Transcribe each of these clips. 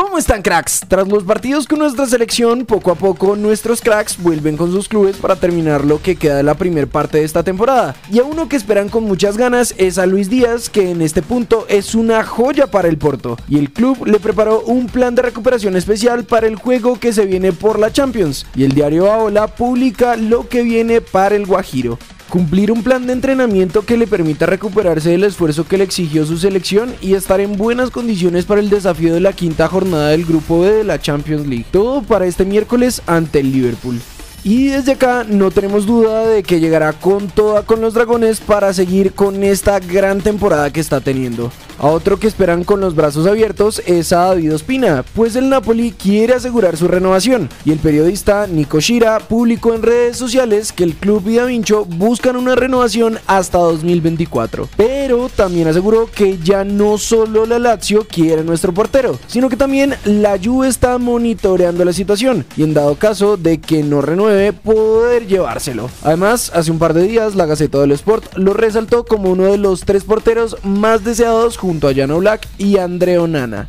¿Cómo están cracks? Tras los partidos con nuestra selección, poco a poco nuestros cracks vuelven con sus clubes para terminar lo que queda de la primera parte de esta temporada. Y a uno que esperan con muchas ganas es a Luis Díaz, que en este punto es una joya para el Porto. Y el club le preparó un plan de recuperación especial para el juego que se viene por la Champions. Y el diario Aola publica lo que viene para el Guajiro cumplir un plan de entrenamiento que le permita recuperarse del esfuerzo que le exigió su selección y estar en buenas condiciones para el desafío de la quinta jornada del Grupo B de la Champions League. Todo para este miércoles ante el Liverpool. Y desde acá no tenemos duda de que llegará con toda con los dragones para seguir con esta gran temporada que está teniendo. A otro que esperan con los brazos abiertos es a David Ospina, pues el Napoli quiere asegurar su renovación y el periodista Nico Shira publicó en redes sociales que el club y Da Vinci buscan una renovación hasta 2024. Pero también aseguró que ya no solo la Lazio quiere nuestro portero, sino que también la Juve está monitoreando la situación y en dado caso de que no renueve poder llevárselo. Además, hace un par de días la Gaceta del Sport lo resaltó como uno de los tres porteros más deseados junto a Jano Black y Andreo Nana.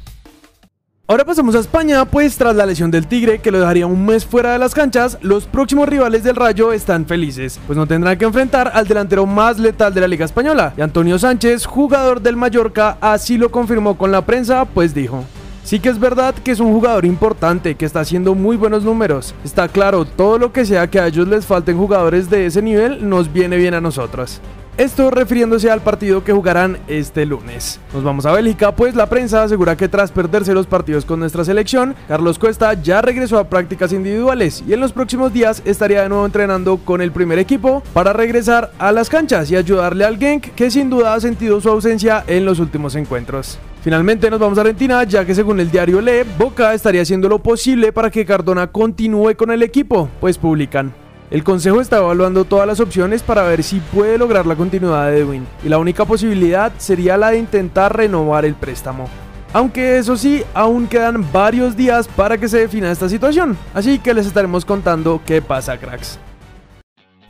Ahora pasamos a España, pues tras la lesión del Tigre, que lo dejaría un mes fuera de las canchas, los próximos rivales del Rayo están felices, pues no tendrán que enfrentar al delantero más letal de la Liga Española. Y Antonio Sánchez, jugador del Mallorca, así lo confirmó con la prensa, pues dijo. Sí que es verdad que es un jugador importante, que está haciendo muy buenos números. Está claro, todo lo que sea que a ellos les falten jugadores de ese nivel nos viene bien a nosotros. Esto refiriéndose al partido que jugarán este lunes. Nos vamos a Bélgica, pues la prensa asegura que tras perderse los partidos con nuestra selección, Carlos Cuesta ya regresó a prácticas individuales y en los próximos días estaría de nuevo entrenando con el primer equipo para regresar a las canchas y ayudarle al Genk, que sin duda ha sentido su ausencia en los últimos encuentros. Finalmente nos vamos a Argentina, ya que según el diario Le, Boca estaría haciendo lo posible para que Cardona continúe con el equipo, pues publican. El consejo está evaluando todas las opciones para ver si puede lograr la continuidad de Edwin, y la única posibilidad sería la de intentar renovar el préstamo. Aunque eso sí, aún quedan varios días para que se defina esta situación, así que les estaremos contando qué pasa, cracks.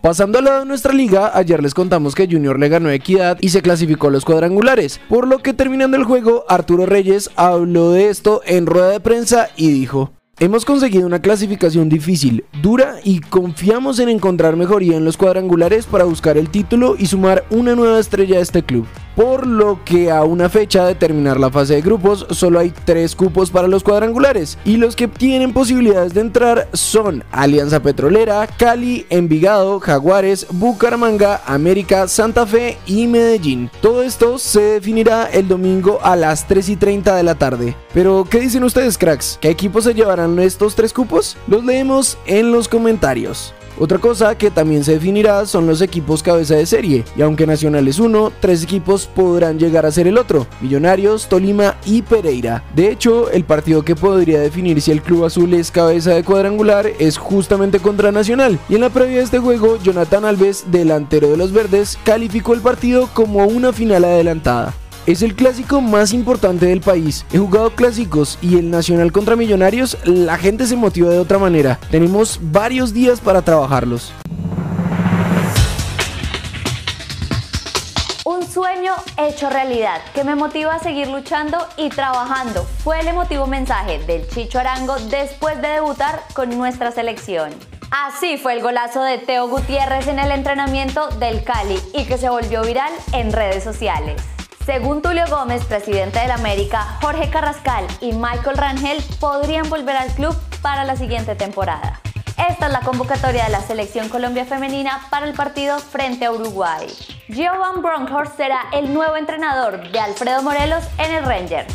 Pasando al lado de nuestra liga, ayer les contamos que Junior le ganó Equidad y se clasificó a los cuadrangulares, por lo que terminando el juego, Arturo Reyes habló de esto en rueda de prensa y dijo, Hemos conseguido una clasificación difícil, dura y confiamos en encontrar mejoría en los cuadrangulares para buscar el título y sumar una nueva estrella a este club por lo que a una fecha de terminar la fase de grupos solo hay tres cupos para los cuadrangulares y los que tienen posibilidades de entrar son Alianza Petrolera, Cali, Envigado, Jaguares, Bucaramanga, América, Santa Fe y Medellín. Todo esto se definirá el domingo a las 3 y 30 de la tarde. Pero, ¿qué dicen ustedes cracks? ¿Qué equipos se llevarán estos tres cupos? Los leemos en los comentarios. Otra cosa que también se definirá son los equipos cabeza de serie, y aunque Nacional es uno, tres equipos podrán llegar a ser el otro, Millonarios, Tolima y Pereira. De hecho, el partido que podría definir si el Club Azul es cabeza de cuadrangular es justamente contra Nacional, y en la previa de este juego, Jonathan Alves, delantero de los verdes, calificó el partido como una final adelantada. Es el clásico más importante del país. He jugado clásicos y el Nacional contra Millonarios, la gente se motiva de otra manera. Tenemos varios días para trabajarlos. Un sueño hecho realidad que me motiva a seguir luchando y trabajando. Fue el emotivo mensaje del Chicho Arango después de debutar con nuestra selección. Así fue el golazo de Teo Gutiérrez en el entrenamiento del Cali y que se volvió viral en redes sociales. Según Tulio Gómez, presidente del América, Jorge Carrascal y Michael Rangel podrían volver al club para la siguiente temporada. Esta es la convocatoria de la selección Colombia femenina para el partido frente a Uruguay. Giovanni Bronkhorst será el nuevo entrenador de Alfredo Morelos en el Rangers.